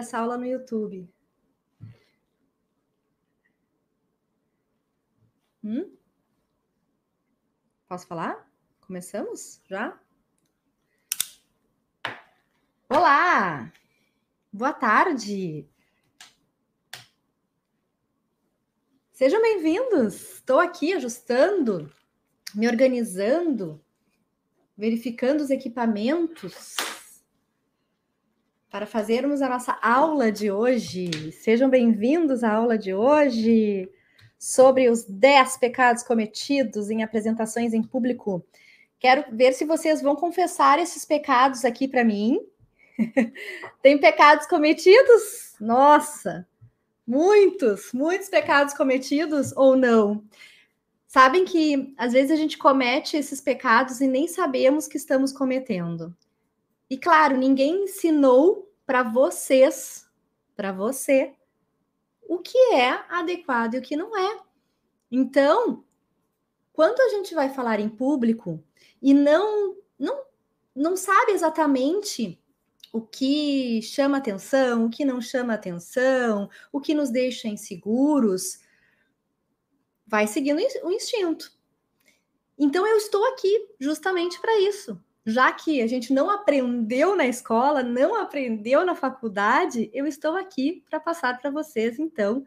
essa aula no YouTube. Hum? Posso falar? Começamos já? Olá! Boa tarde! Sejam bem-vindos! Estou aqui ajustando, me organizando, verificando os equipamentos para fazermos a nossa aula de hoje. Sejam bem-vindos à aula de hoje sobre os 10 pecados cometidos em apresentações em público. Quero ver se vocês vão confessar esses pecados aqui para mim. Tem pecados cometidos? Nossa, muitos, muitos pecados cometidos ou não? Sabem que às vezes a gente comete esses pecados e nem sabemos que estamos cometendo. E claro, ninguém ensinou para vocês, para você, o que é adequado e o que não é. Então, quando a gente vai falar em público e não não não sabe exatamente o que chama atenção, o que não chama atenção, o que nos deixa inseguros, vai seguindo o instinto. Então eu estou aqui justamente para isso. Já que a gente não aprendeu na escola, não aprendeu na faculdade, eu estou aqui para passar para vocês, então,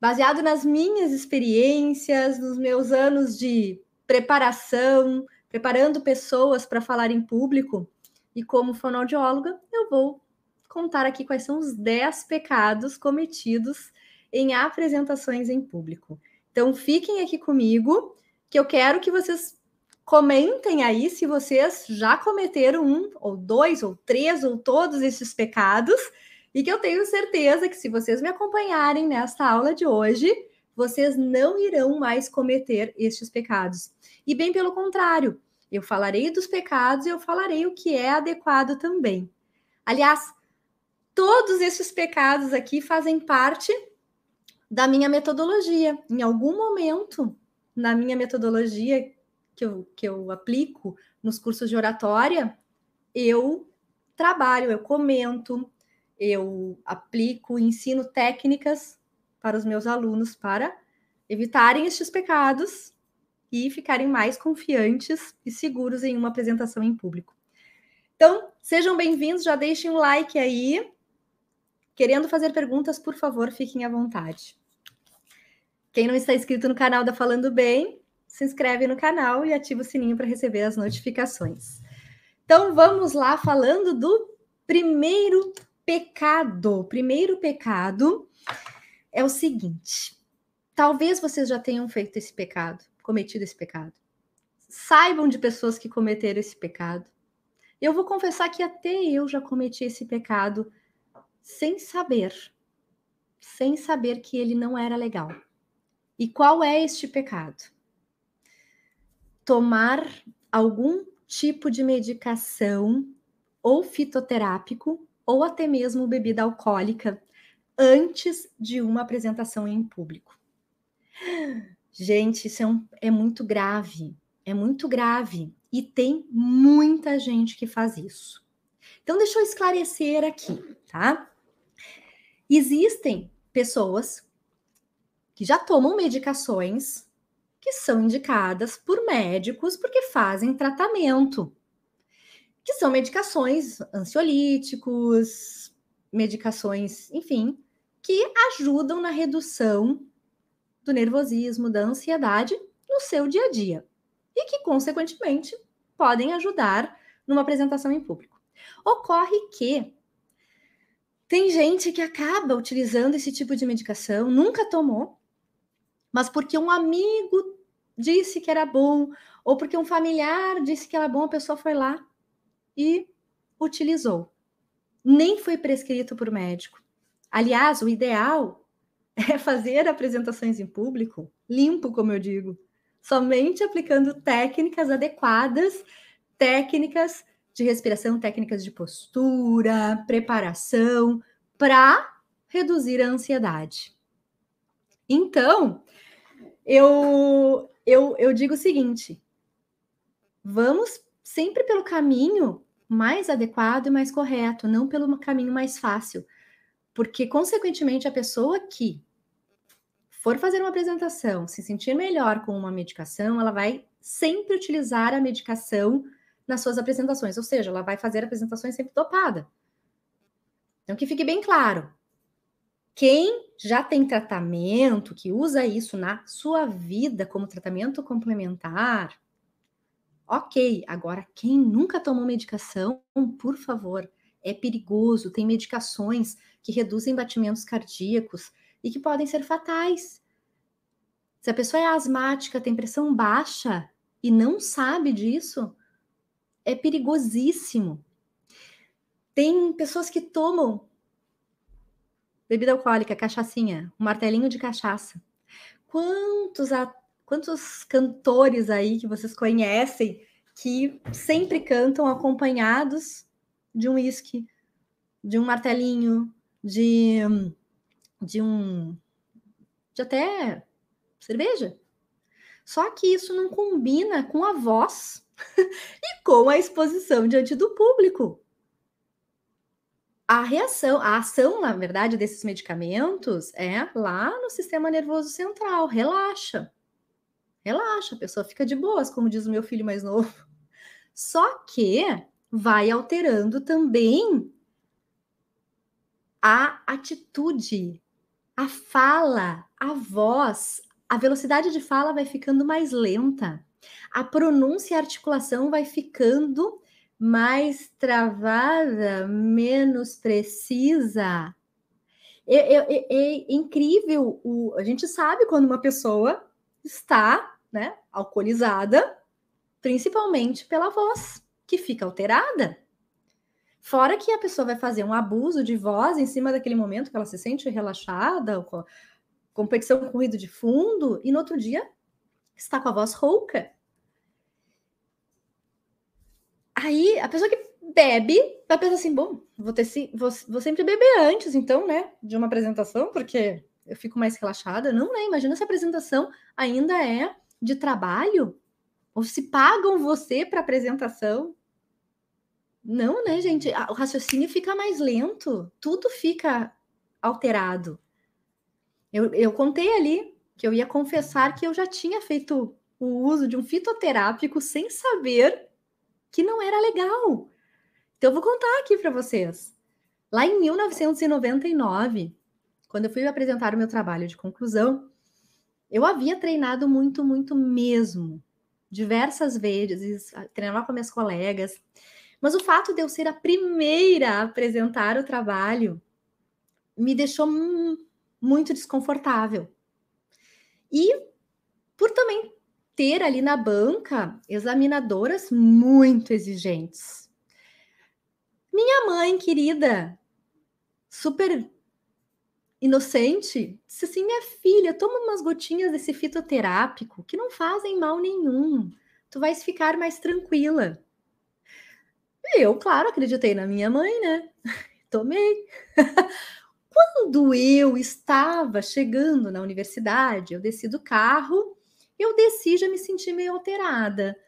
baseado nas minhas experiências, nos meus anos de preparação, preparando pessoas para falar em público, e como fonoaudióloga, eu vou contar aqui quais são os 10 pecados cometidos em apresentações em público. Então, fiquem aqui comigo, que eu quero que vocês comentem aí se vocês já cometeram um, ou dois, ou três, ou todos esses pecados, e que eu tenho certeza que se vocês me acompanharem nesta aula de hoje, vocês não irão mais cometer estes pecados. E bem pelo contrário, eu falarei dos pecados e eu falarei o que é adequado também. Aliás, todos esses pecados aqui fazem parte da minha metodologia. Em algum momento, na minha metodologia que eu, que eu aplico nos cursos de oratória, eu trabalho, eu comento, eu aplico, ensino técnicas para os meus alunos para evitarem estes pecados e ficarem mais confiantes e seguros em uma apresentação em público. Então, sejam bem-vindos, já deixem um like aí. Querendo fazer perguntas, por favor, fiquem à vontade. Quem não está inscrito no canal da Falando Bem, se inscreve no canal e ativa o sininho para receber as notificações. Então, vamos lá falando do primeiro pecado. Primeiro pecado é o seguinte: talvez vocês já tenham feito esse pecado, cometido esse pecado. Saibam de pessoas que cometeram esse pecado. Eu vou confessar que até eu já cometi esse pecado sem saber, sem saber que ele não era legal. E qual é este pecado? Tomar algum tipo de medicação ou fitoterápico ou até mesmo bebida alcoólica antes de uma apresentação em público. Gente, isso é, um, é muito grave, é muito grave e tem muita gente que faz isso. Então, deixa eu esclarecer aqui, tá? Existem pessoas que já tomam medicações que são indicadas por médicos porque fazem tratamento, que são medicações ansiolíticos, medicações, enfim, que ajudam na redução do nervosismo, da ansiedade no seu dia a dia e que, consequentemente, podem ajudar numa apresentação em público. Ocorre que tem gente que acaba utilizando esse tipo de medicação, nunca tomou, mas porque um amigo disse que era bom, ou porque um familiar disse que era bom, a pessoa foi lá e utilizou. Nem foi prescrito por médico. Aliás, o ideal é fazer apresentações em público limpo, como eu digo, somente aplicando técnicas adequadas, técnicas de respiração, técnicas de postura, preparação, para reduzir a ansiedade. Então, eu, eu, eu digo o seguinte: vamos sempre pelo caminho mais adequado e mais correto, não pelo caminho mais fácil. Porque, consequentemente, a pessoa que for fazer uma apresentação, se sentir melhor com uma medicação, ela vai sempre utilizar a medicação nas suas apresentações, ou seja, ela vai fazer apresentações sempre dopada. Então, que fique bem claro: quem já tem tratamento, que usa isso na sua vida como tratamento complementar, ok. Agora, quem nunca tomou medicação, por favor, é perigoso. Tem medicações que reduzem batimentos cardíacos e que podem ser fatais. Se a pessoa é asmática, tem pressão baixa e não sabe disso, é perigosíssimo. Tem pessoas que tomam bebida alcoólica, cachaçinha, um martelinho de cachaça. Quantos, quantos cantores aí que vocês conhecem que sempre cantam acompanhados de um uísque, de um martelinho, de, de um. de até cerveja? Só que isso não combina com a voz e com a exposição diante do público. A reação, a ação, na verdade, desses medicamentos é lá no sistema nervoso central. Relaxa. Relaxa, a pessoa fica de boas, como diz o meu filho mais novo. Só que vai alterando também a atitude, a fala, a voz, a velocidade de fala vai ficando mais lenta. A pronúncia e a articulação vai ficando mais travada, menos precisa. É, é, é, é incrível. O, a gente sabe quando uma pessoa está né, alcoolizada, principalmente pela voz, que fica alterada. Fora que a pessoa vai fazer um abuso de voz em cima daquele momento que ela se sente relaxada, com competição com ruído de fundo, e no outro dia está com a voz rouca. Aí a pessoa que bebe vai pensar assim: bom, vou, ter, vou, vou sempre beber antes, então, né, de uma apresentação, porque eu fico mais relaxada. Não, né? Imagina se a apresentação ainda é de trabalho, ou se pagam você para apresentação. Não, né, gente? O raciocínio fica mais lento, tudo fica alterado. Eu, eu contei ali que eu ia confessar que eu já tinha feito o uso de um fitoterápico sem saber que não era legal. Então eu vou contar aqui para vocês. Lá em 1999, quando eu fui apresentar o meu trabalho de conclusão, eu havia treinado muito, muito mesmo, diversas vezes, treinava com minhas colegas, mas o fato de eu ser a primeira a apresentar o trabalho me deixou muito desconfortável. E por também ter ali na banca examinadoras muito exigentes. Minha mãe querida, super inocente, disse assim: minha filha, toma umas gotinhas desse fitoterápico que não fazem mal nenhum. Tu vais ficar mais tranquila. Eu, claro, acreditei na minha mãe, né? Tomei. Quando eu estava chegando na universidade, eu desci do carro, eu desci já me senti meio alterada.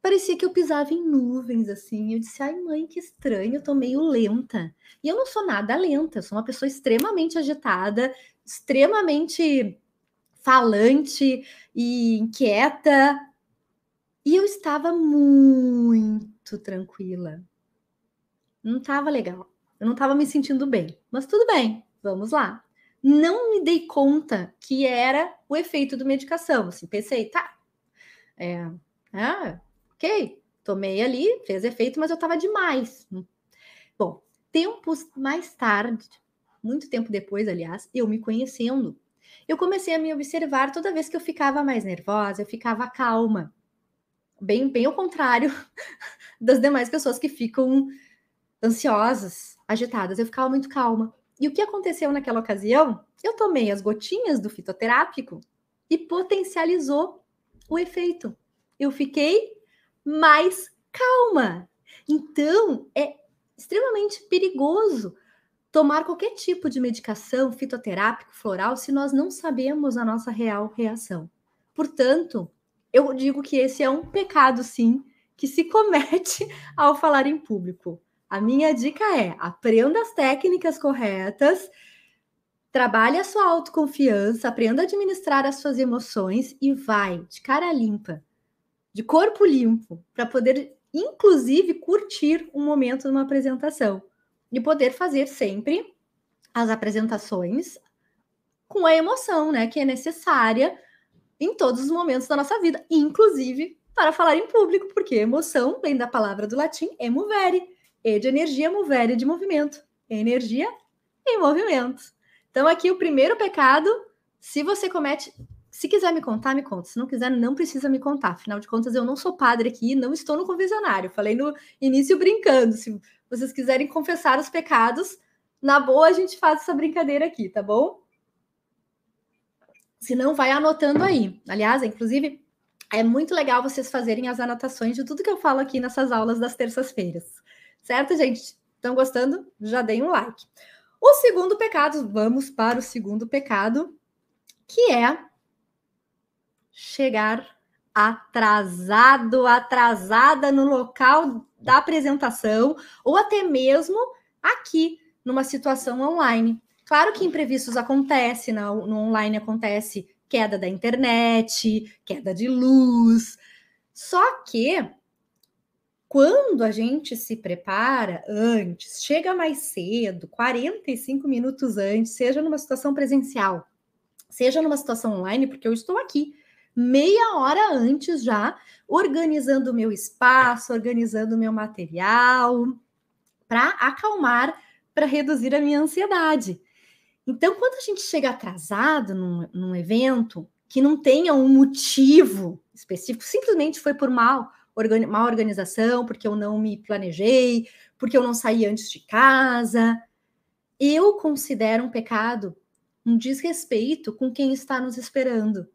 Parecia que eu pisava em nuvens, assim. Eu disse, ai, mãe, que estranho, eu tô meio lenta. E eu não sou nada lenta, eu sou uma pessoa extremamente agitada, extremamente falante e inquieta. E eu estava muito tranquila. Não estava legal. Eu não estava me sentindo bem. Mas tudo bem, vamos lá. Não me dei conta que era o efeito da medicação. Assim, pensei, tá, é, ah, ok, tomei ali, fez efeito, mas eu estava demais. Bom, tempos mais tarde, muito tempo depois, aliás, eu me conhecendo, eu comecei a me observar toda vez que eu ficava mais nervosa, eu ficava calma. Bem, bem ao contrário das demais pessoas que ficam ansiosas, agitadas. Eu ficava muito calma. E o que aconteceu naquela ocasião? Eu tomei as gotinhas do fitoterápico e potencializou o efeito. Eu fiquei mais calma. Então, é extremamente perigoso tomar qualquer tipo de medicação fitoterápico, floral, se nós não sabemos a nossa real reação. Portanto, eu digo que esse é um pecado, sim, que se comete ao falar em público. A minha dica é: aprenda as técnicas corretas, trabalhe a sua autoconfiança, aprenda a administrar as suas emoções e vai de cara limpa, de corpo limpo, para poder, inclusive, curtir um momento numa apresentação e poder fazer sempre as apresentações com a emoção, né, que é necessária em todos os momentos da nossa vida, inclusive para falar em público, porque emoção vem da palavra do latim emovere, e de energia, movere de movimento, energia em movimento. Então aqui o primeiro pecado, se você comete, se quiser me contar, me conta. Se não quiser, não precisa me contar. Afinal de contas, eu não sou padre aqui, não estou no confessionário. Falei no início brincando. Se vocês quiserem confessar os pecados, na boa a gente faz essa brincadeira aqui, tá bom? Se não, vai anotando aí. Aliás, inclusive, é muito legal vocês fazerem as anotações de tudo que eu falo aqui nessas aulas das terças-feiras. Certo, gente? Estão gostando? Já deem um like. O segundo pecado, vamos para o segundo pecado, que é chegar atrasado, atrasada no local da apresentação, ou até mesmo aqui, numa situação online. Claro que imprevistos acontecem, no, online acontece queda da internet, queda de luz. Só que quando a gente se prepara antes, chega mais cedo, 45 minutos antes, seja numa situação presencial, seja numa situação online, porque eu estou aqui meia hora antes já, organizando o meu espaço, organizando o meu material, para acalmar, para reduzir a minha ansiedade. Então, quando a gente chega atrasado num, num evento que não tenha um motivo específico, simplesmente foi por mal, organi má organização, porque eu não me planejei, porque eu não saí antes de casa, eu considero um pecado um desrespeito com quem está nos esperando.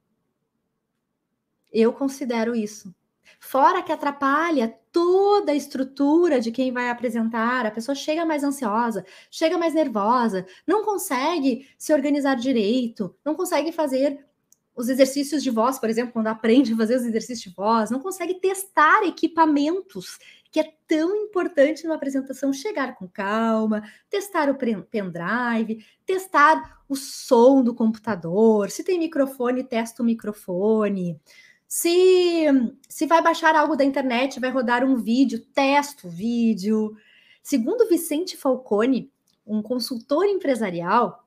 Eu considero isso. Fora que atrapalha toda a estrutura de quem vai apresentar, a pessoa chega mais ansiosa, chega mais nervosa, não consegue se organizar direito, não consegue fazer os exercícios de voz, por exemplo, quando aprende a fazer os exercícios de voz, não consegue testar equipamentos, que é tão importante numa apresentação chegar com calma, testar o pendrive, testar o som do computador, se tem microfone, testa o microfone. Se, se vai baixar algo da internet, vai rodar um vídeo, testa o vídeo. Segundo Vicente Falcone, um consultor empresarial,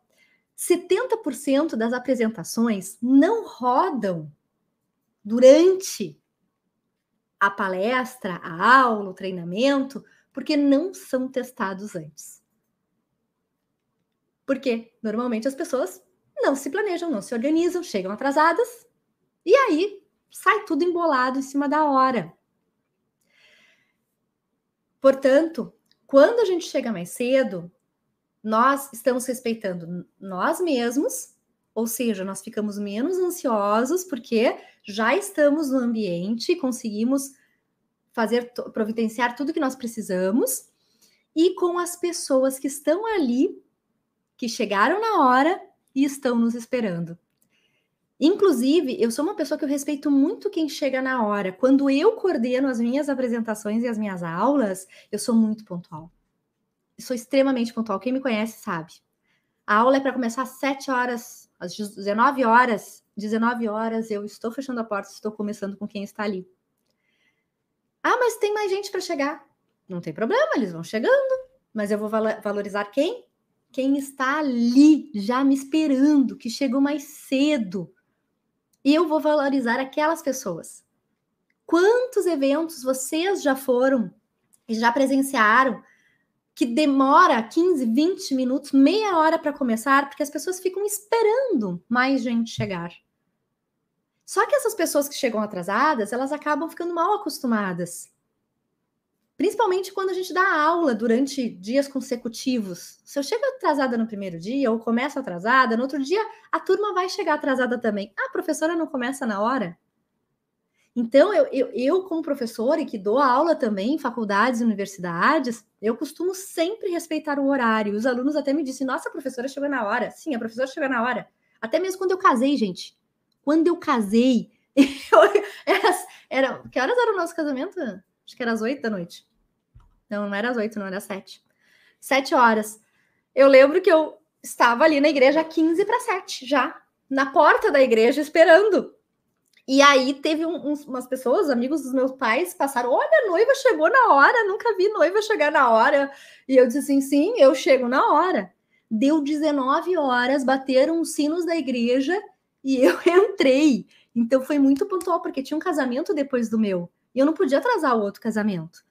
70% das apresentações não rodam durante a palestra, a aula, o treinamento, porque não são testados antes. Porque normalmente as pessoas não se planejam, não se organizam, chegam atrasadas e aí sai tudo embolado em cima da hora. Portanto, quando a gente chega mais cedo, nós estamos respeitando nós mesmos, ou seja, nós ficamos menos ansiosos porque já estamos no ambiente, conseguimos fazer providenciar tudo que nós precisamos e com as pessoas que estão ali, que chegaram na hora e estão nos esperando. Inclusive, eu sou uma pessoa que eu respeito muito quem chega na hora. Quando eu coordeno as minhas apresentações e as minhas aulas, eu sou muito pontual. Sou extremamente pontual. Quem me conhece sabe. A aula é para começar às 7 horas, às 19 horas. 19 horas eu estou fechando a porta, estou começando com quem está ali. Ah, mas tem mais gente para chegar. Não tem problema, eles vão chegando. Mas eu vou valorizar quem? Quem está ali, já me esperando, que chegou mais cedo e eu vou valorizar aquelas pessoas. Quantos eventos vocês já foram e já presenciaram que demora 15, 20 minutos, meia hora para começar, porque as pessoas ficam esperando mais gente chegar. Só que essas pessoas que chegam atrasadas, elas acabam ficando mal acostumadas. Principalmente quando a gente dá aula durante dias consecutivos. Se eu chego atrasada no primeiro dia ou começo atrasada, no outro dia a turma vai chegar atrasada também. Ah, a professora não começa na hora? Então, eu, eu, eu, como professora e que dou aula também em faculdades e universidades, eu costumo sempre respeitar o horário. Os alunos até me dizem, nossa, a professora chegou na hora. Sim, a professora chegou na hora. Até mesmo quando eu casei, gente. Quando eu casei, eu, era, era, que horas era o nosso casamento? Acho que era às oito da noite. Não, não era às oito, não era às sete. Sete horas. Eu lembro que eu estava ali na igreja 15 para 7, já na porta da igreja esperando. E aí teve um, uns, umas pessoas, amigos dos meus pais, passaram: olha, a noiva chegou na hora, nunca vi noiva chegar na hora. E eu disse assim: sim, eu chego na hora. Deu 19 horas, bateram os sinos da igreja e eu entrei. Então foi muito pontual, porque tinha um casamento depois do meu. E eu não podia atrasar o outro casamento.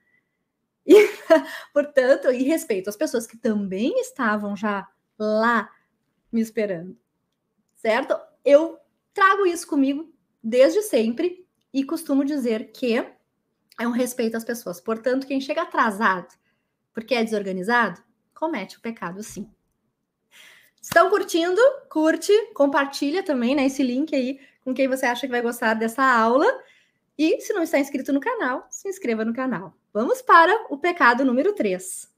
E, portanto, e respeito às pessoas que também estavam já lá me esperando. Certo? Eu trago isso comigo desde sempre e costumo dizer que é um respeito às pessoas. Portanto, quem chega atrasado porque é desorganizado, comete o pecado sim. Estão curtindo? Curte, compartilha também né, esse link aí com quem você acha que vai gostar dessa aula. E se não está inscrito no canal, se inscreva no canal. Vamos para o pecado número 3.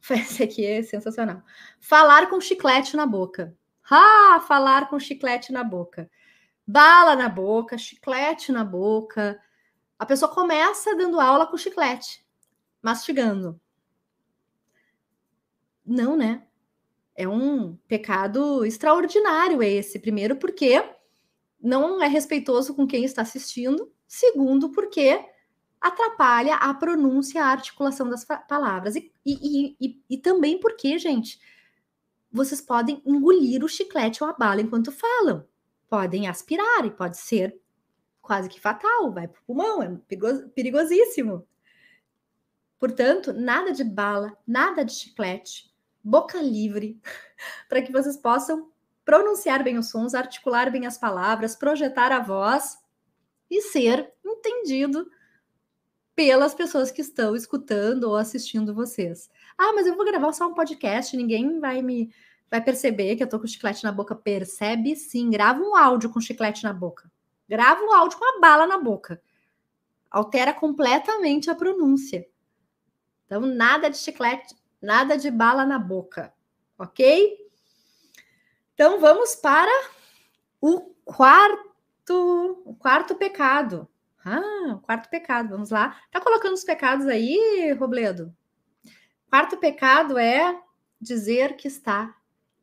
Esse aqui é sensacional. Falar com chiclete na boca. Ah, falar com chiclete na boca. Bala na boca, chiclete na boca. A pessoa começa dando aula com chiclete, mastigando. Não, né? É um pecado extraordinário esse. Primeiro, porque não é respeitoso com quem está assistindo. Segundo, porque atrapalha a pronúncia, a articulação das palavras. E, e, e, e, também porque, gente, vocês podem engolir o chiclete ou a bala enquanto falam. Podem aspirar e pode ser quase que fatal, vai para o pulmão, é perigosíssimo. Portanto, nada de bala, nada de chiclete, boca livre, para que vocês possam pronunciar bem os sons, articular bem as palavras, projetar a voz e ser entendido pelas pessoas que estão escutando ou assistindo vocês. Ah, mas eu vou gravar só um podcast, ninguém vai me vai perceber que eu tô com chiclete na boca. Percebe sim, grava um áudio com chiclete na boca. Grava um áudio com a bala na boca. Altera completamente a pronúncia. Então, nada de chiclete nada de bala na boca, ok? Então vamos para o quarto, o quarto pecado. Ah, quarto pecado, vamos lá. Tá colocando os pecados aí, Robledo? Quarto pecado é dizer que está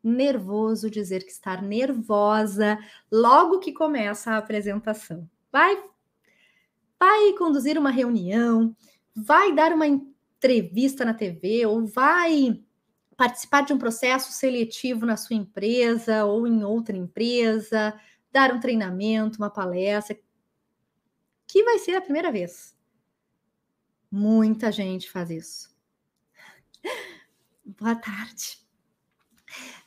nervoso, dizer que está nervosa logo que começa a apresentação. Vai vai conduzir uma reunião, vai dar uma entrevista na TV ou vai participar de um processo seletivo na sua empresa ou em outra empresa, dar um treinamento, uma palestra, que vai ser a primeira vez. Muita gente faz isso. Boa tarde.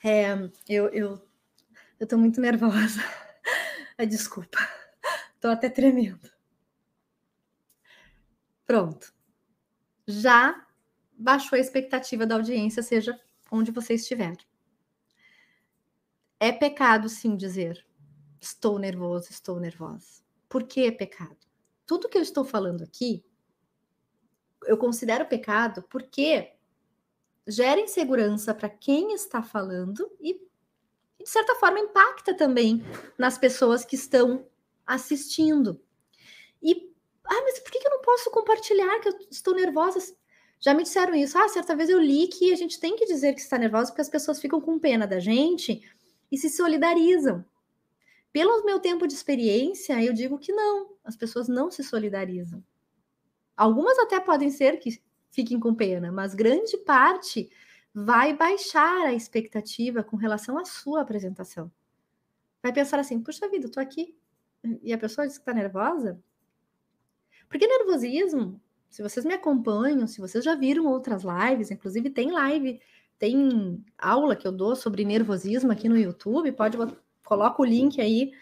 É, eu, eu, eu tô muito nervosa. Desculpa. Tô até tremendo. Pronto já baixou a expectativa da audiência, seja onde você estiver. É pecado, sim, dizer estou nervoso, estou nervosa. Por que é pecado? Tudo que eu estou falando aqui, eu considero pecado porque gera insegurança para quem está falando e, de certa forma, impacta também nas pessoas que estão assistindo. E ah, mas por que eu não posso compartilhar que eu estou nervosa? Já me disseram isso. Ah, certa vez eu li que a gente tem que dizer que está nervosa porque as pessoas ficam com pena da gente e se solidarizam. Pelo meu tempo de experiência, eu digo que não, as pessoas não se solidarizam. Algumas até podem ser que fiquem com pena, mas grande parte vai baixar a expectativa com relação à sua apresentação. Vai pensar assim: puxa vida, eu tô aqui. E a pessoa diz que está nervosa, porque nervosismo, se vocês me acompanham, se vocês já viram outras lives, inclusive tem live, tem aula que eu dou sobre nervosismo aqui no YouTube, pode coloca o link aí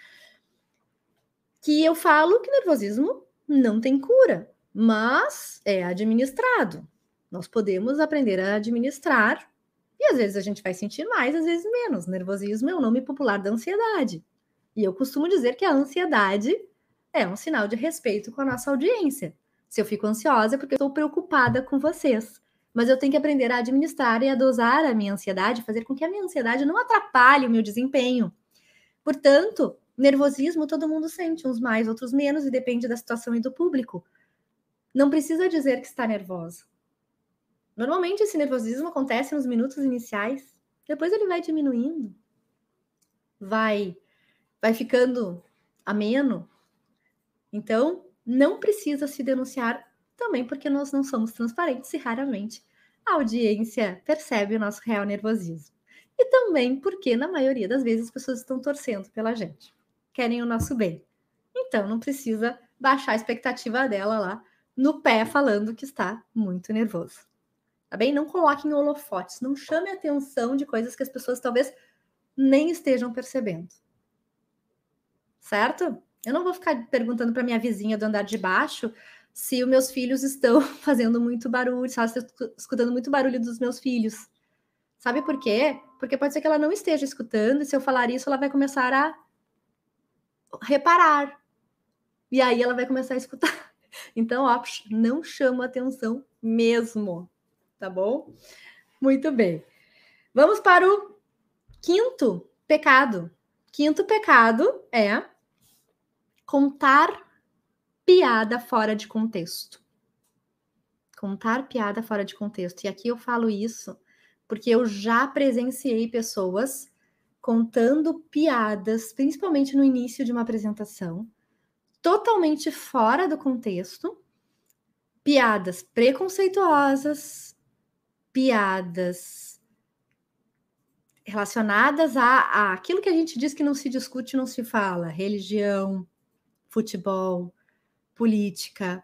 que eu falo que nervosismo não tem cura, mas é administrado. Nós podemos aprender a administrar e às vezes a gente vai sentir mais, às vezes menos. Nervosismo é o nome popular da ansiedade. E eu costumo dizer que a ansiedade é um sinal de respeito com a nossa audiência. Se eu fico ansiosa é porque eu estou preocupada com vocês. Mas eu tenho que aprender a administrar e a dosar a minha ansiedade, fazer com que a minha ansiedade não atrapalhe o meu desempenho. Portanto, nervosismo todo mundo sente, uns mais, outros menos, e depende da situação e do público. Não precisa dizer que está nervosa. Normalmente esse nervosismo acontece nos minutos iniciais, Depois ele vai diminuindo, vai, vai ficando ameno. Então, não precisa se denunciar também porque nós não somos transparentes e raramente a audiência percebe o nosso real nervosismo. E também porque, na maioria das vezes, as pessoas estão torcendo pela gente, querem o nosso bem. Então, não precisa baixar a expectativa dela lá no pé, falando que está muito nervoso. Tá bem? Não coloque em holofotes, não chame a atenção de coisas que as pessoas talvez nem estejam percebendo. Certo? Eu não vou ficar perguntando para minha vizinha do andar de baixo se os meus filhos estão fazendo muito barulho, se ela está escutando muito barulho dos meus filhos. Sabe por quê? Porque pode ser que ela não esteja escutando, e se eu falar isso, ela vai começar a reparar. E aí ela vai começar a escutar. Então, ó, não chama atenção mesmo, tá bom? Muito bem. Vamos para o quinto pecado. Quinto pecado é contar piada fora de contexto. Contar piada fora de contexto. E aqui eu falo isso porque eu já presenciei pessoas contando piadas, principalmente no início de uma apresentação, totalmente fora do contexto, piadas preconceituosas, piadas relacionadas a, a aquilo que a gente diz que não se discute, não se fala, religião, futebol, política.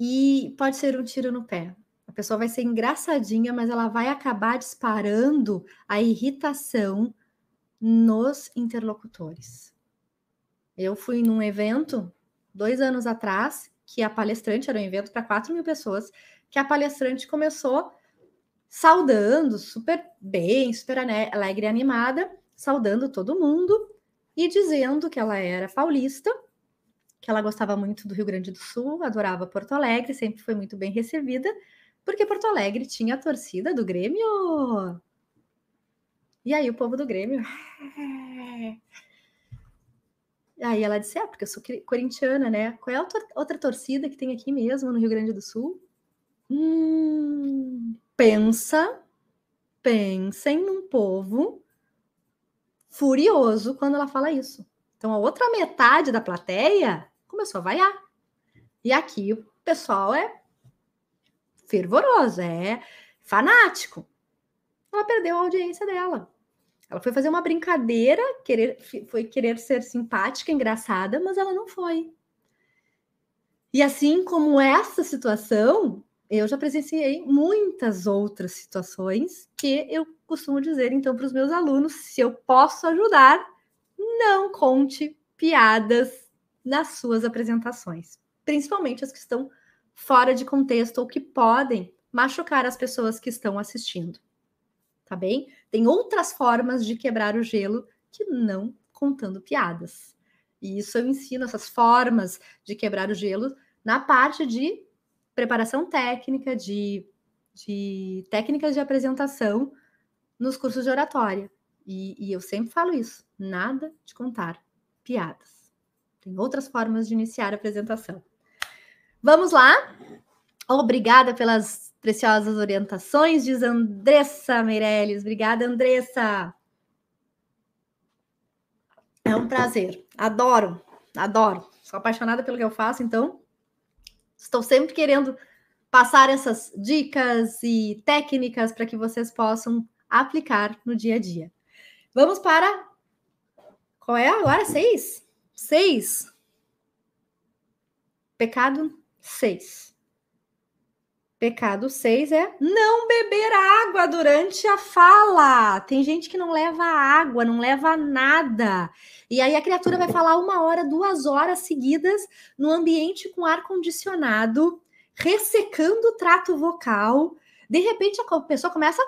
E pode ser um tiro no pé. A pessoa vai ser engraçadinha, mas ela vai acabar disparando a irritação nos interlocutores. Eu fui num evento dois anos atrás, que a palestrante era um evento para 4 mil pessoas, que a palestrante começou saudando, super bem, super alegre e animada, saudando todo mundo e dizendo que ela era paulista que ela gostava muito do Rio Grande do Sul, adorava Porto Alegre, sempre foi muito bem recebida, porque Porto Alegre tinha a torcida do Grêmio. E aí o povo do Grêmio. Aí ela disse: É, porque eu sou corintiana, né? Qual é a outra torcida que tem aqui mesmo no Rio Grande do Sul? Hum, pensa, pensem num povo furioso quando ela fala isso. Então a outra metade da plateia começou a vaiar. E aqui o pessoal é fervoroso, é fanático. Ela perdeu a audiência dela. Ela foi fazer uma brincadeira, querer, foi querer ser simpática, engraçada, mas ela não foi. E assim como essa situação, eu já presenciei muitas outras situações que eu costumo dizer então para os meus alunos: se eu posso ajudar, não conte piadas nas suas apresentações, principalmente as que estão fora de contexto ou que podem machucar as pessoas que estão assistindo. Tá bem? Tem outras formas de quebrar o gelo que não contando piadas. E isso eu ensino essas formas de quebrar o gelo na parte de preparação técnica, de, de técnicas de apresentação nos cursos de oratória. E, e eu sempre falo isso: nada de contar piadas. Tem outras formas de iniciar a apresentação. Vamos lá? Obrigada pelas preciosas orientações, diz Andressa Meirelles. Obrigada, Andressa. É um prazer. Adoro, adoro. Sou apaixonada pelo que eu faço, então estou sempre querendo passar essas dicas e técnicas para que vocês possam aplicar no dia a dia. Vamos para. Qual é agora? Seis? Seis. Pecado seis. Pecado seis é não beber água durante a fala. Tem gente que não leva água, não leva nada. E aí a criatura vai falar uma hora, duas horas seguidas no ambiente com ar condicionado, ressecando o trato vocal. De repente a pessoa começa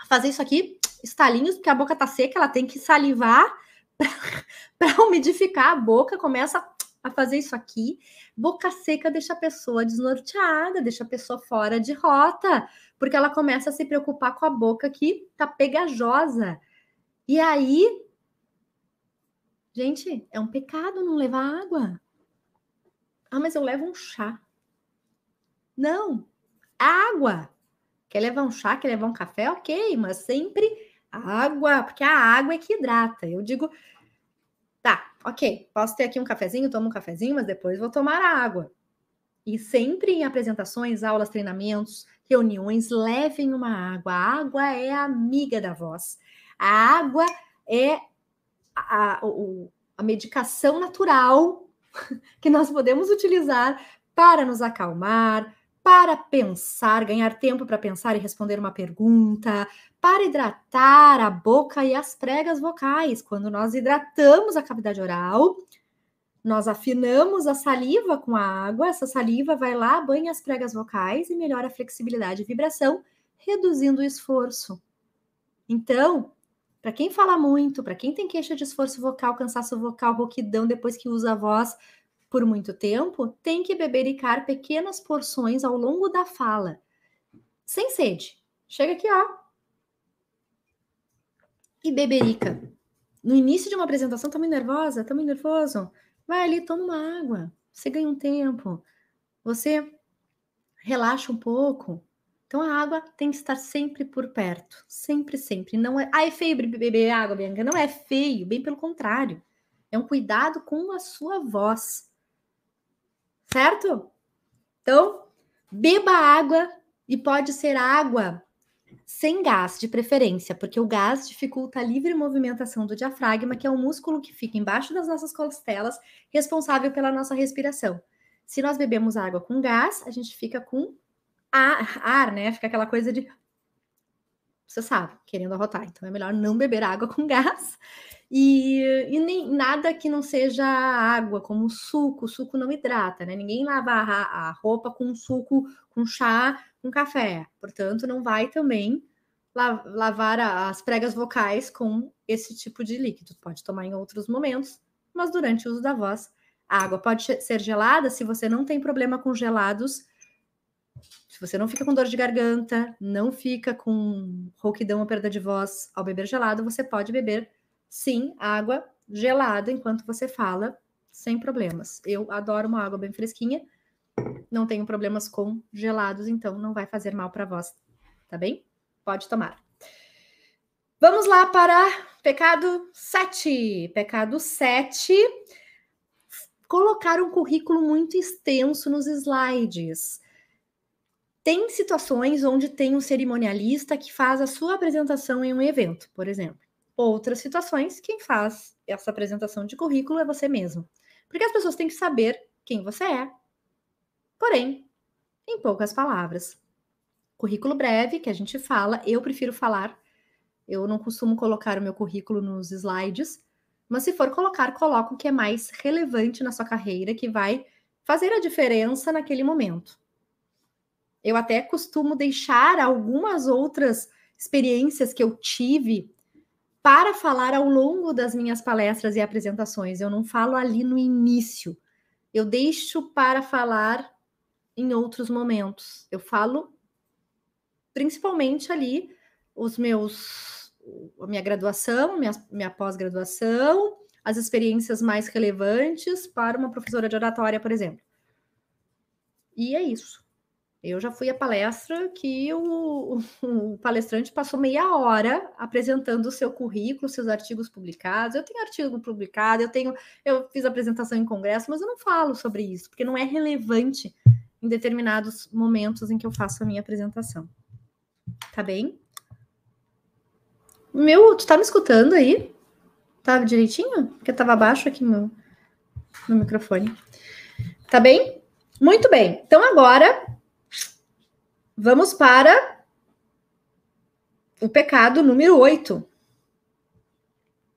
a fazer isso aqui, estalinhos, porque a boca tá seca, ela tem que salivar para umidificar a boca, começa a fazer isso aqui. Boca seca deixa a pessoa desnorteada, deixa a pessoa fora de rota, porque ela começa a se preocupar com a boca que tá pegajosa. E aí, gente, é um pecado não levar água. Ah, mas eu levo um chá. Não, água. Quer levar um chá, quer levar um café? Ok, mas sempre água, porque a água é que hidrata. Eu digo, ok, posso ter aqui um cafezinho, tomo um cafezinho, mas depois vou tomar água. E sempre em apresentações, aulas, treinamentos, reuniões, levem uma água. A água é amiga da voz. A água é a, a, a medicação natural que nós podemos utilizar para nos acalmar, para pensar, ganhar tempo para pensar e responder uma pergunta, para hidratar a boca e as pregas vocais. Quando nós hidratamos a cavidade oral, nós afinamos a saliva com a água, essa saliva vai lá, banha as pregas vocais e melhora a flexibilidade e vibração, reduzindo o esforço. Então, para quem fala muito, para quem tem queixa de esforço vocal, cansaço vocal, rouquidão depois que usa a voz por muito tempo, tem que bebericar pequenas porções ao longo da fala, sem sede. Chega aqui, ó. E beberica. No início de uma apresentação, tá muito nervosa, tá muito nervoso Vai ali, toma uma água. Você ganha um tempo. Você relaxa um pouco. Então a água tem que estar sempre por perto, sempre, sempre. Não é, ah, é feio beber água, Bianca. Não é feio, bem pelo contrário. É um cuidado com a sua voz. Certo? Então, beba água e pode ser água sem gás, de preferência, porque o gás dificulta a livre movimentação do diafragma, que é o músculo que fica embaixo das nossas costelas, responsável pela nossa respiração. Se nós bebemos água com gás, a gente fica com ar, né? Fica aquela coisa de. Você sabe, querendo arrotar. Então é melhor não beber água com gás. E, e nem nada que não seja água, como suco. Suco não hidrata, né? Ninguém lava a, a roupa com suco, com chá com café. Portanto, não vai também lavar as pregas vocais com esse tipo de líquido. Pode tomar em outros momentos, mas durante o uso da voz, a água pode ser gelada se você não tem problema com gelados. Se você não fica com dor de garganta, não fica com rouquidão ou perda de voz ao beber gelado, você pode beber sim água gelada enquanto você fala, sem problemas. Eu adoro uma água bem fresquinha não tenho problemas com gelados, então não vai fazer mal para voz, tá bem? Pode tomar. Vamos lá para pecado 7. Pecado 7. Colocar um currículo muito extenso nos slides. Tem situações onde tem um cerimonialista que faz a sua apresentação em um evento, por exemplo. Outras situações, quem faz essa apresentação de currículo é você mesmo. Porque as pessoas têm que saber quem você é, Porém, em poucas palavras. Currículo breve, que a gente fala, eu prefiro falar. Eu não costumo colocar o meu currículo nos slides, mas se for colocar, coloco o que é mais relevante na sua carreira, que vai fazer a diferença naquele momento. Eu até costumo deixar algumas outras experiências que eu tive para falar ao longo das minhas palestras e apresentações. Eu não falo ali no início. Eu deixo para falar em outros momentos. Eu falo principalmente ali os meus a minha graduação, minha, minha pós-graduação, as experiências mais relevantes para uma professora de oratória, por exemplo. E é isso. Eu já fui à palestra que o, o, palestrante passou meia hora apresentando o seu currículo, seus artigos publicados. Eu tenho artigo publicado, eu tenho, eu fiz apresentação em congresso, mas eu não falo sobre isso, porque não é relevante em determinados momentos em que eu faço a minha apresentação. Tá bem? Meu, tu tá me escutando aí? Tá direitinho? Porque tava baixo aqui no, no microfone. Tá bem? Muito bem. Então agora vamos para o pecado número 8.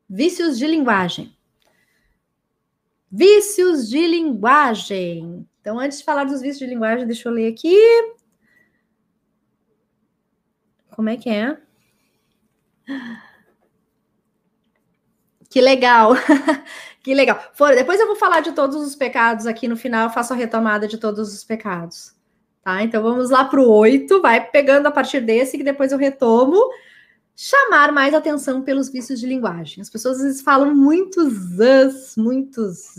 Vícios de linguagem. Vícios de linguagem. Então, antes de falar dos vícios de linguagem, deixa eu ler aqui. Como é que é? Que legal! que legal. Depois eu vou falar de todos os pecados aqui no final, eu faço a retomada de todos os pecados. Tá? Então vamos lá para o 8, vai pegando a partir desse, que depois eu retomo. Chamar mais atenção pelos vícios de linguagem. As pessoas às vezes falam muitos as, muitos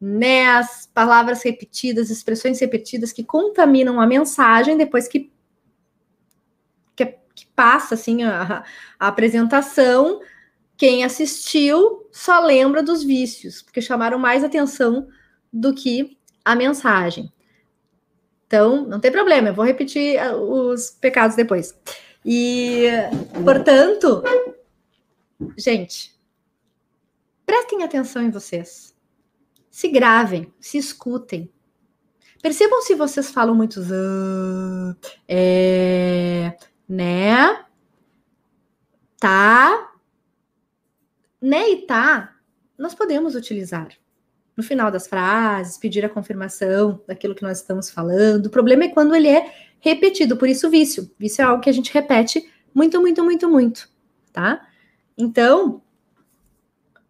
né, as palavras repetidas, expressões repetidas que contaminam a mensagem depois que que passa assim a, a apresentação, quem assistiu só lembra dos vícios, porque chamaram mais atenção do que a mensagem. Então, não tem problema, eu vou repetir ah, os pecados depois. E, portanto, gente, prestem atenção em vocês. Se gravem, se escutem. Percebam se vocês falam muitos uh, é, né? Tá? Né e tá, nós podemos utilizar no final das frases, pedir a confirmação daquilo que nós estamos falando. O problema é quando ele é repetido, por isso vício. Vício é algo que a gente repete muito, muito, muito, muito, tá? Então,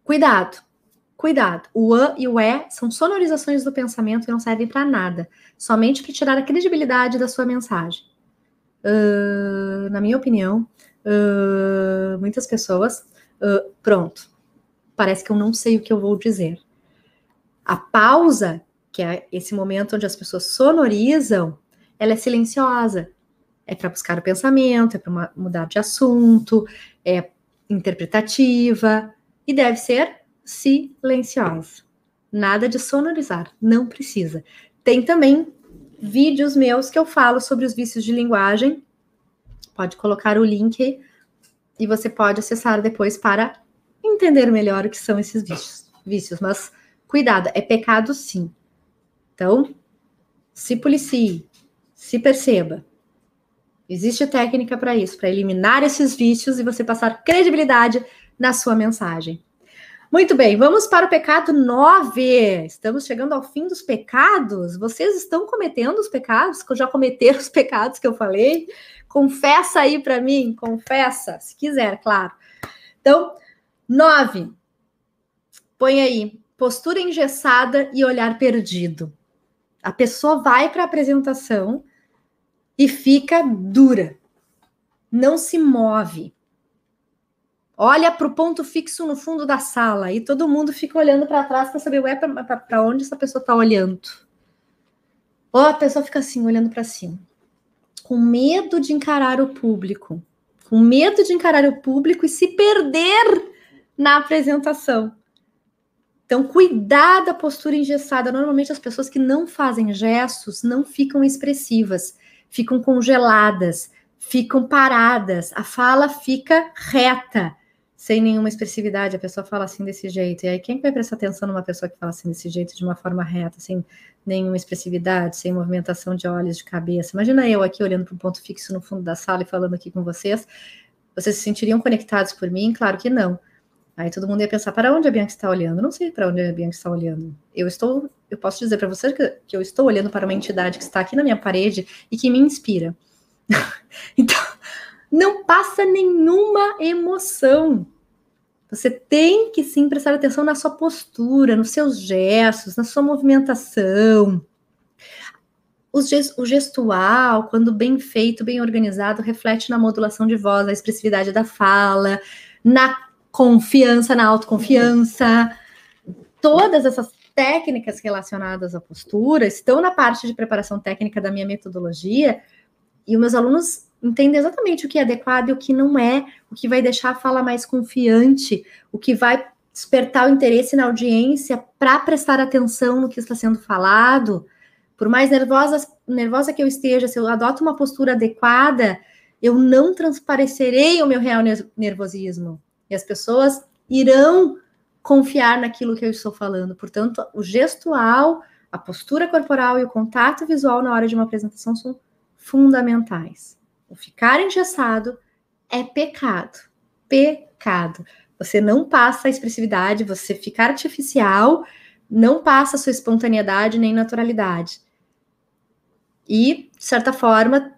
cuidado, cuidado. O a e o é são sonorizações do pensamento e não servem para nada, somente para tirar a credibilidade da sua mensagem. Uh, na minha opinião, uh, muitas pessoas, uh, pronto, parece que eu não sei o que eu vou dizer. A pausa, que é esse momento onde as pessoas sonorizam, ela é silenciosa. É para buscar o pensamento, é para mudar de assunto, é interpretativa e deve ser silenciosa. Nada de sonorizar, não precisa. Tem também vídeos meus que eu falo sobre os vícios de linguagem. Pode colocar o link e você pode acessar depois para entender melhor o que são esses vícios. vícios. Mas cuidado, é pecado sim. Então, se policie, se perceba. Existe técnica para isso, para eliminar esses vícios e você passar credibilidade na sua mensagem. Muito bem, vamos para o pecado 9. Estamos chegando ao fim dos pecados. Vocês estão cometendo os pecados? Já cometeram os pecados que eu falei? Confessa aí para mim, confessa, se quiser, claro. Então, 9. Põe aí, postura engessada e olhar perdido. A pessoa vai para a apresentação e fica dura, não se move. Olha para o ponto fixo no fundo da sala e todo mundo fica olhando para trás para saber para onde essa pessoa está olhando. Ou a pessoa fica assim, olhando para cima, com medo de encarar o público, com medo de encarar o público e se perder na apresentação. Então, cuidar da postura engessada. Normalmente, as pessoas que não fazem gestos não ficam expressivas ficam congeladas, ficam paradas, a fala fica reta, sem nenhuma expressividade. A pessoa fala assim desse jeito. E aí, quem vai prestar atenção numa pessoa que fala assim desse jeito, de uma forma reta, sem nenhuma expressividade, sem movimentação de olhos, de cabeça? Imagina eu aqui olhando para um ponto fixo no fundo da sala e falando aqui com vocês. Vocês se sentiriam conectados por mim? Claro que não. Aí todo mundo ia pensar, para onde a Bianca está olhando? Não sei para onde a Bianca está olhando. Eu estou, eu posso dizer para você que, que, eu estou olhando para uma entidade que está aqui na minha parede e que me inspira. então, não passa nenhuma emoção. Você tem que sim prestar atenção na sua postura, nos seus gestos, na sua movimentação. O gestual, quando bem feito, bem organizado, reflete na modulação de voz, na expressividade da fala, na confiança na autoconfiança. Todas essas técnicas relacionadas à postura estão na parte de preparação técnica da minha metodologia e os meus alunos entendem exatamente o que é adequado e o que não é, o que vai deixar a fala mais confiante, o que vai despertar o interesse na audiência para prestar atenção no que está sendo falado. Por mais nervosa, nervosa que eu esteja, se eu adoto uma postura adequada, eu não transparecerei o meu real nervosismo. E as pessoas irão confiar naquilo que eu estou falando. Portanto, o gestual, a postura corporal e o contato visual na hora de uma apresentação são fundamentais. O ficar engessado é pecado. Pecado. Você não passa a expressividade, você ficar artificial, não passa a sua espontaneidade nem naturalidade. E, de certa forma,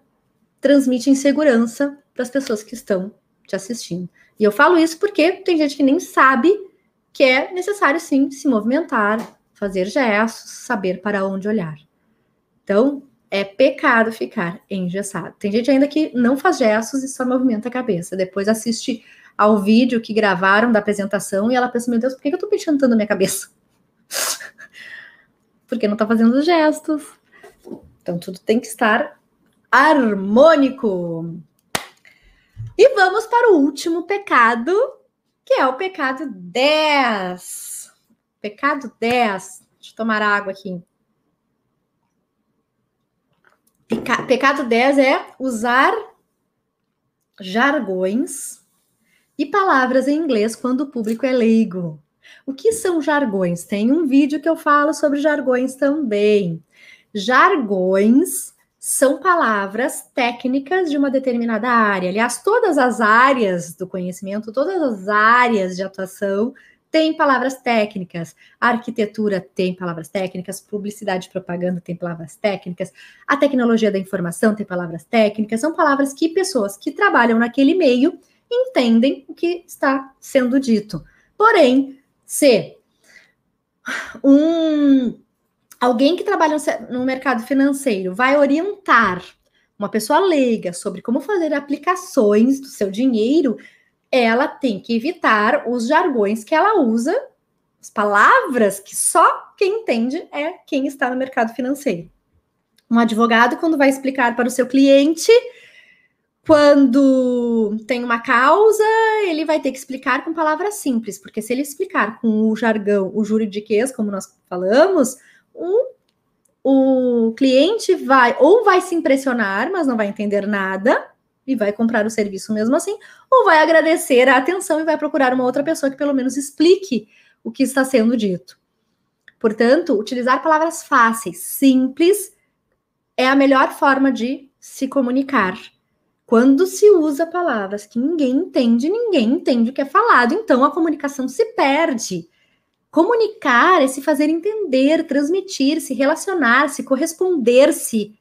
transmite insegurança para as pessoas que estão te assistindo. E eu falo isso porque tem gente que nem sabe que é necessário sim se movimentar, fazer gestos, saber para onde olhar. Então, é pecado ficar engessado. Tem gente ainda que não faz gestos e só movimenta a cabeça. Depois assiste ao vídeo que gravaram da apresentação e ela pensa: meu Deus, por que eu mexendo tanto a minha cabeça? Porque não está fazendo gestos. Então, tudo tem que estar harmônico. E vamos para o último pecado, que é o pecado 10. Pecado 10. Deixa eu tomar água aqui. Peca pecado 10 é usar jargões e palavras em inglês quando o público é leigo. O que são jargões? Tem um vídeo que eu falo sobre jargões também. Jargões são palavras técnicas de uma determinada área. Aliás, todas as áreas do conhecimento, todas as áreas de atuação têm palavras técnicas. A arquitetura tem palavras técnicas, publicidade e propaganda tem palavras técnicas, a tecnologia da informação tem palavras técnicas. São palavras que pessoas que trabalham naquele meio entendem o que está sendo dito. Porém, se um alguém que trabalha no mercado financeiro vai orientar uma pessoa leiga sobre como fazer aplicações do seu dinheiro, ela tem que evitar os jargões que ela usa, as palavras que só quem entende é quem está no mercado financeiro. Um advogado, quando vai explicar para o seu cliente, quando tem uma causa, ele vai ter que explicar com palavras simples, porque se ele explicar com o jargão, o juridiquês, como nós falamos, o, o cliente vai ou vai se impressionar, mas não vai entender nada e vai comprar o serviço mesmo assim, ou vai agradecer a atenção e vai procurar uma outra pessoa que pelo menos explique o que está sendo dito. Portanto, utilizar palavras fáceis, simples, é a melhor forma de se comunicar. Quando se usa palavras que ninguém entende, ninguém entende o que é falado, então a comunicação se perde. Comunicar é se fazer entender, transmitir, se relacionar, se corresponder-se.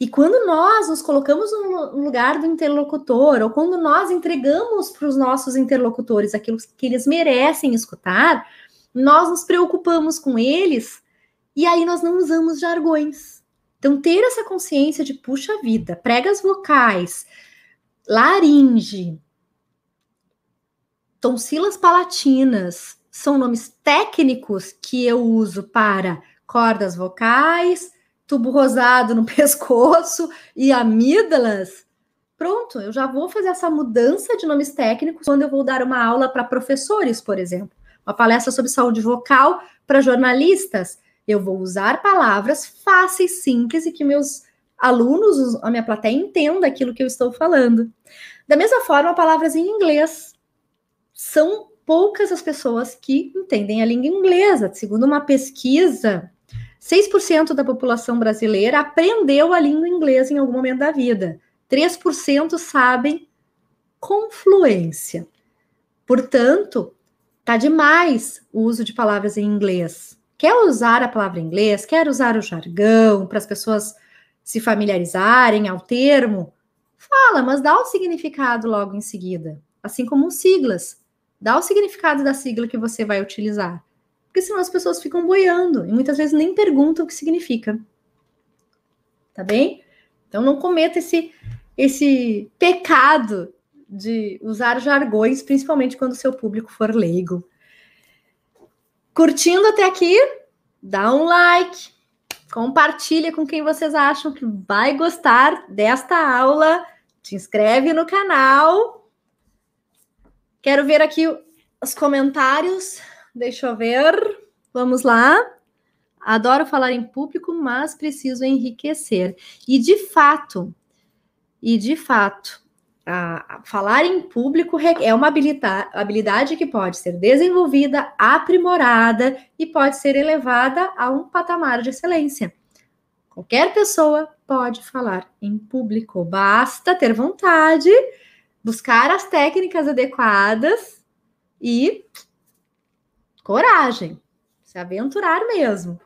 E quando nós nos colocamos no lugar do interlocutor, ou quando nós entregamos para os nossos interlocutores aquilo que eles merecem escutar, nós nos preocupamos com eles e aí nós não usamos jargões. Então, ter essa consciência de, puxa vida, pregas vocais, laringe, tonsilas palatinas, são nomes técnicos que eu uso para cordas vocais, tubo rosado no pescoço e amígdalas. Pronto, eu já vou fazer essa mudança de nomes técnicos quando eu vou dar uma aula para professores, por exemplo, uma palestra sobre saúde vocal para jornalistas. Eu vou usar palavras fáceis, simples e que meus alunos, a minha plateia, entenda aquilo que eu estou falando. Da mesma forma, palavras em inglês são poucas as pessoas que entendem a língua inglesa. Segundo uma pesquisa, 6% da população brasileira aprendeu a língua inglesa em algum momento da vida. 3% sabem com fluência. Portanto, tá demais o uso de palavras em inglês. Quer usar a palavra inglês, quer usar o jargão para as pessoas se familiarizarem ao termo, fala, mas dá o significado logo em seguida. Assim como siglas. Dá o significado da sigla que você vai utilizar. Porque senão as pessoas ficam boiando e muitas vezes nem perguntam o que significa. Tá bem? Então não cometa esse, esse pecado de usar jargões, principalmente quando o seu público for leigo. Curtindo até aqui, dá um like, compartilha com quem vocês acham que vai gostar desta aula, te inscreve no canal Quero ver aqui os comentários. Deixa eu ver. Vamos lá. Adoro falar em público, mas preciso enriquecer. E de fato, e de fato, a, a falar em público é uma habilidade, habilidade que pode ser desenvolvida, aprimorada e pode ser elevada a um patamar de excelência. Qualquer pessoa pode falar em público, basta ter vontade buscar as técnicas adequadas e coragem, se aventurar mesmo.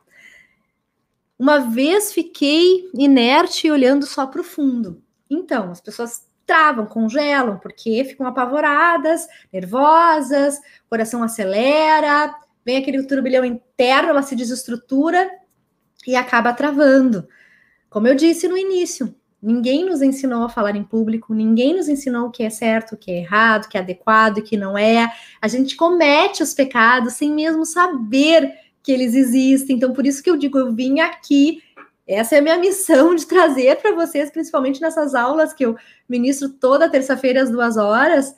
Uma vez fiquei inerte olhando só para o fundo. Então, as pessoas travam, congelam, porque ficam apavoradas, nervosas, coração acelera, vem aquele turbilhão interno, ela se desestrutura e acaba travando. Como eu disse no início, Ninguém nos ensinou a falar em público, ninguém nos ensinou o que é certo, o que é errado, o que é adequado, o que não é. A gente comete os pecados sem mesmo saber que eles existem. Então, por isso que eu digo, eu vim aqui Essa é a minha missão de trazer para vocês, principalmente nessas aulas que eu ministro toda terça-feira às duas horas,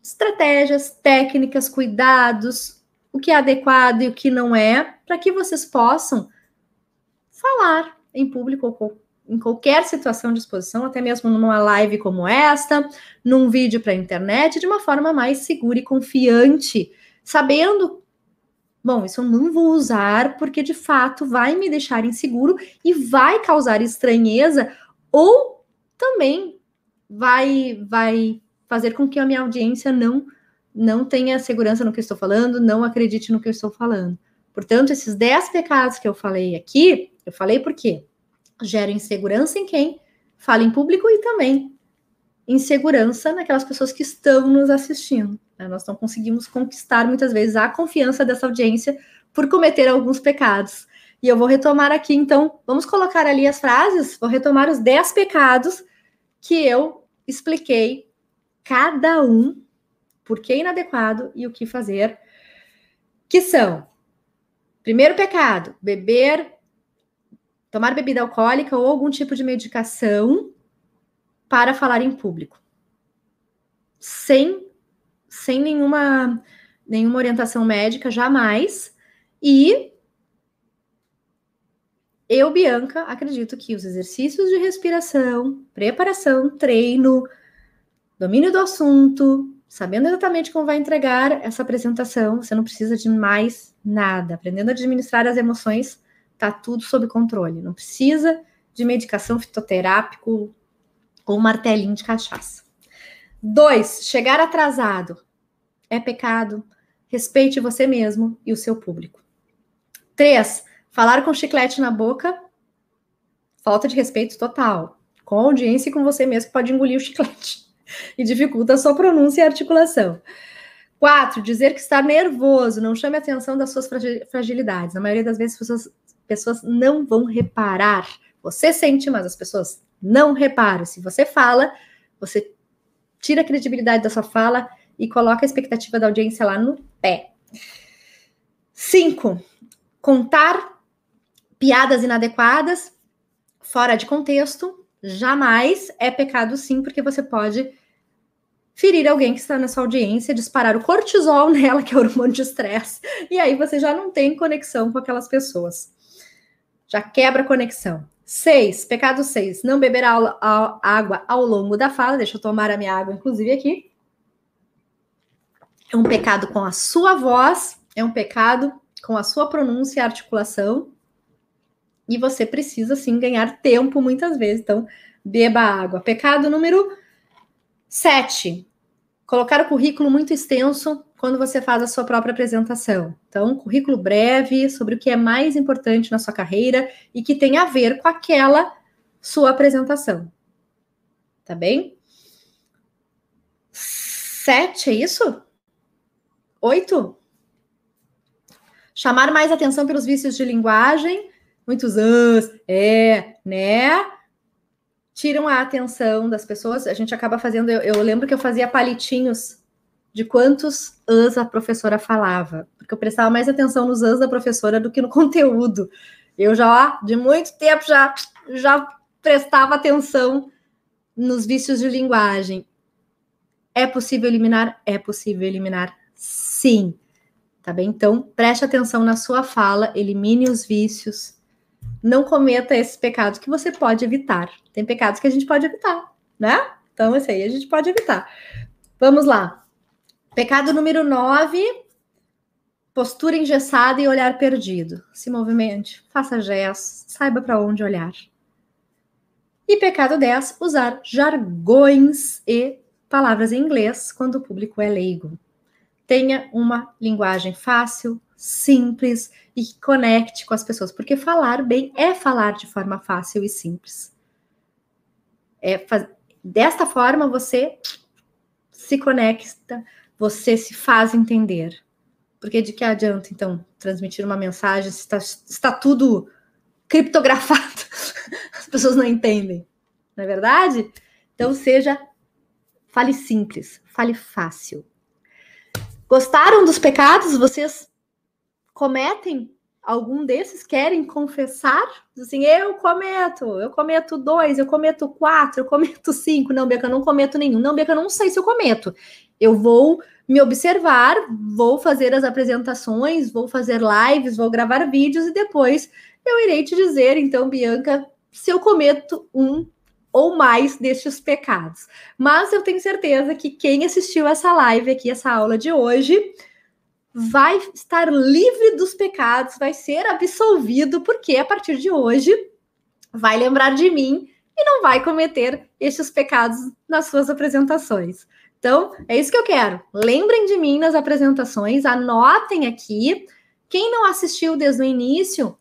estratégias, técnicas, cuidados, o que é adequado e o que não é, para que vocês possam falar em público ou em qualquer situação de exposição, até mesmo numa live como esta, num vídeo para a internet, de uma forma mais segura e confiante, sabendo, bom, isso eu não vou usar porque de fato vai me deixar inseguro e vai causar estranheza ou também vai vai fazer com que a minha audiência não não tenha segurança no que eu estou falando, não acredite no que eu estou falando. Portanto, esses 10 pecados que eu falei aqui, eu falei por quê? Gera insegurança em quem fala em público e também insegurança naquelas pessoas que estão nos assistindo. Né? Nós não conseguimos conquistar muitas vezes a confiança dessa audiência por cometer alguns pecados. E eu vou retomar aqui, então, vamos colocar ali as frases, vou retomar os 10 pecados que eu expliquei, cada um, por que inadequado e o que fazer, que são: primeiro pecado, beber tomar bebida alcoólica ou algum tipo de medicação para falar em público. Sem, sem nenhuma, nenhuma orientação médica, jamais. E eu, Bianca, acredito que os exercícios de respiração, preparação, treino, domínio do assunto, sabendo exatamente como vai entregar essa apresentação, você não precisa de mais nada. Aprendendo a administrar as emoções tá tudo sob controle. Não precisa de medicação fitoterápico ou martelinho de cachaça. Dois, chegar atrasado é pecado. Respeite você mesmo e o seu público. Três, falar com chiclete na boca, falta de respeito total. Com a audiência e com você mesmo, pode engolir o chiclete e dificulta a sua pronúncia e articulação. Quatro, dizer que está nervoso, não chame a atenção das suas fragilidades. Na maioria das vezes, as pessoas pessoas não vão reparar. Você sente, mas as pessoas não reparam. Se você fala, você tira a credibilidade da sua fala e coloca a expectativa da audiência lá no pé. Cinco, contar piadas inadequadas fora de contexto jamais é pecado sim, porque você pode ferir alguém que está na sua audiência, disparar o cortisol nela, que é o hormônio de estresse, e aí você já não tem conexão com aquelas pessoas já quebra a conexão. Seis, pecado seis, não beber a, a, água ao longo da fala. Deixa eu tomar a minha água, inclusive, aqui. É um pecado com a sua voz, é um pecado com a sua pronúncia e articulação. E você precisa, sim, ganhar tempo muitas vezes. Então, beba água. Pecado número sete, colocar o currículo muito extenso quando você faz a sua própria apresentação. Então, um currículo breve sobre o que é mais importante na sua carreira e que tem a ver com aquela sua apresentação. Tá bem? Sete, é isso? Oito? Chamar mais atenção pelos vícios de linguagem, muitos as, é, né? Tiram a atenção das pessoas. A gente acaba fazendo. Eu, eu lembro que eu fazia palitinhos de quantos as a professora falava, porque eu prestava mais atenção nos as da professora do que no conteúdo. Eu já, de muito tempo, já, já prestava atenção nos vícios de linguagem. É possível eliminar? É possível eliminar, sim. Tá bem? Então, preste atenção na sua fala, elimine os vícios. Não cometa esses pecados que você pode evitar. Tem pecados que a gente pode evitar, né? Então, esse aí a gente pode evitar. Vamos lá. Pecado número 9, postura engessada e olhar perdido. Se movimente, faça gestos, saiba para onde olhar. E pecado 10, usar jargões e palavras em inglês quando o público é leigo. Tenha uma linguagem fácil, simples e que conecte com as pessoas, porque falar bem é falar de forma fácil e simples. É, desta forma você se conecta você se faz entender. Porque de que adianta, então, transmitir uma mensagem se está, está tudo criptografado? As pessoas não entendem, não é verdade? Então, seja, fale simples, fale fácil. Gostaram dos pecados? Vocês cometem algum desses querem confessar? Assim, eu cometo, eu cometo dois, eu cometo quatro, eu cometo cinco. Não, Beca, eu não cometo nenhum. Não, Beca, eu não sei se eu cometo. Eu vou me observar, vou fazer as apresentações, vou fazer lives, vou gravar vídeos e depois eu irei te dizer, então, Bianca, se eu cometo um ou mais destes pecados. Mas eu tenho certeza que quem assistiu essa live aqui, essa aula de hoje, vai estar livre dos pecados, vai ser absolvido, porque a partir de hoje vai lembrar de mim e não vai cometer estes pecados nas suas apresentações. Então, é isso que eu quero. Lembrem de mim nas apresentações, anotem aqui. Quem não assistiu desde o início,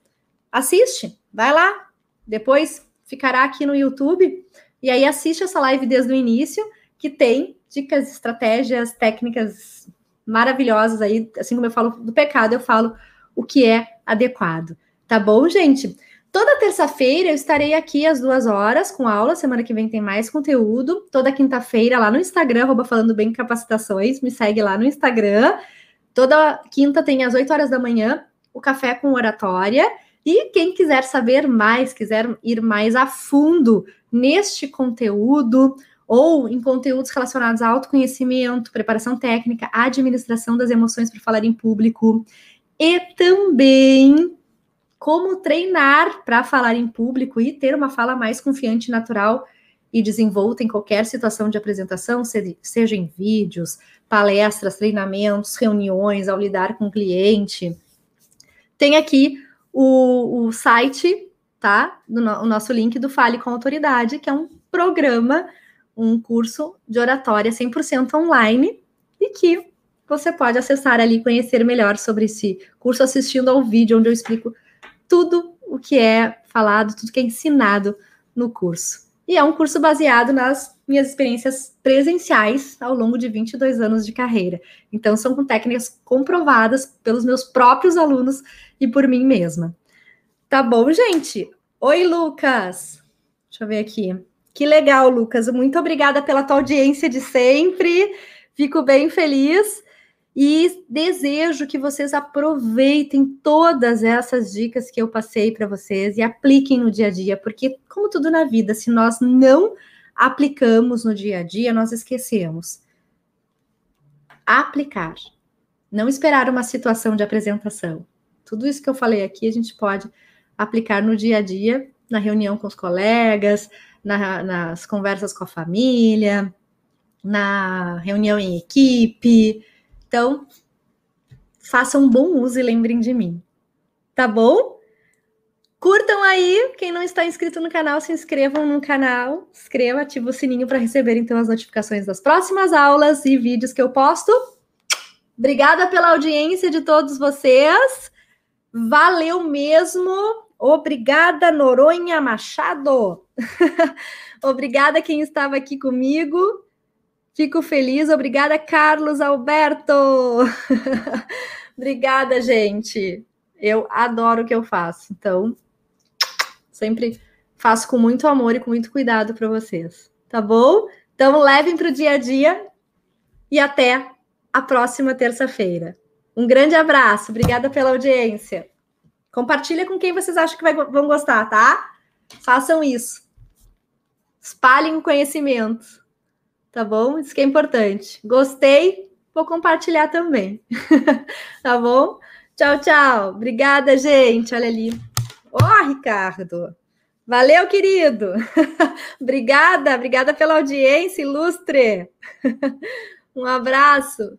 assiste, vai lá. Depois ficará aqui no YouTube e aí assiste essa live desde o início, que tem dicas, estratégias, técnicas maravilhosas aí, assim como eu falo do pecado, eu falo o que é adequado. Tá bom, gente? Toda terça-feira eu estarei aqui às duas horas com aula. Semana que vem tem mais conteúdo. Toda quinta-feira lá no Instagram, arroba falando bem capacitações. Me segue lá no Instagram. Toda quinta tem às 8 horas da manhã o café com oratória. E quem quiser saber mais, quiser ir mais a fundo neste conteúdo, ou em conteúdos relacionados a autoconhecimento, preparação técnica, administração das emoções para falar em público e também como treinar para falar em público e ter uma fala mais confiante, natural e desenvolta em qualquer situação de apresentação, seja em vídeos, palestras, treinamentos, reuniões, ao lidar com o cliente. Tem aqui o, o site, tá? Do, o nosso link do Fale com Autoridade, que é um programa um curso de oratória 100% online e que você pode acessar ali conhecer melhor sobre esse curso assistindo ao vídeo onde eu explico tudo o que é falado, tudo que é ensinado no curso. E é um curso baseado nas minhas experiências presenciais ao longo de 22 anos de carreira. Então, são com técnicas comprovadas pelos meus próprios alunos e por mim mesma. Tá bom, gente? Oi, Lucas! Deixa eu ver aqui. Que legal, Lucas. Muito obrigada pela tua audiência de sempre. Fico bem feliz e desejo que vocês aproveitem todas essas dicas que eu passei para vocês e apliquem no dia a dia, porque, como tudo na vida, se nós não aplicamos no dia a dia, nós esquecemos. Aplicar. Não esperar uma situação de apresentação. Tudo isso que eu falei aqui, a gente pode aplicar no dia a dia, na reunião com os colegas, na, nas conversas com a família, na reunião em equipe. Então, façam um bom uso e lembrem de mim. Tá bom? Curtam aí, quem não está inscrito no canal, se inscrevam no canal, inscreva, ativa o sininho para receber então as notificações das próximas aulas e vídeos que eu posto. Obrigada pela audiência de todos vocês. Valeu mesmo. Obrigada, Noronha Machado. Obrigada quem estava aqui comigo. Fico feliz. Obrigada, Carlos Alberto. Obrigada, gente. Eu adoro o que eu faço. Então, sempre faço com muito amor e com muito cuidado para vocês. Tá bom? Então, levem para o dia a dia e até a próxima terça-feira. Um grande abraço. Obrigada pela audiência. Compartilha com quem vocês acham que vai, vão gostar, tá? Façam isso. Espalhem o conhecimento. Tá bom? Isso que é importante. Gostei? Vou compartilhar também. tá bom? Tchau, tchau. Obrigada, gente. Olha ali. Ó, oh, Ricardo. Valeu, querido. obrigada, obrigada pela audiência ilustre. um abraço.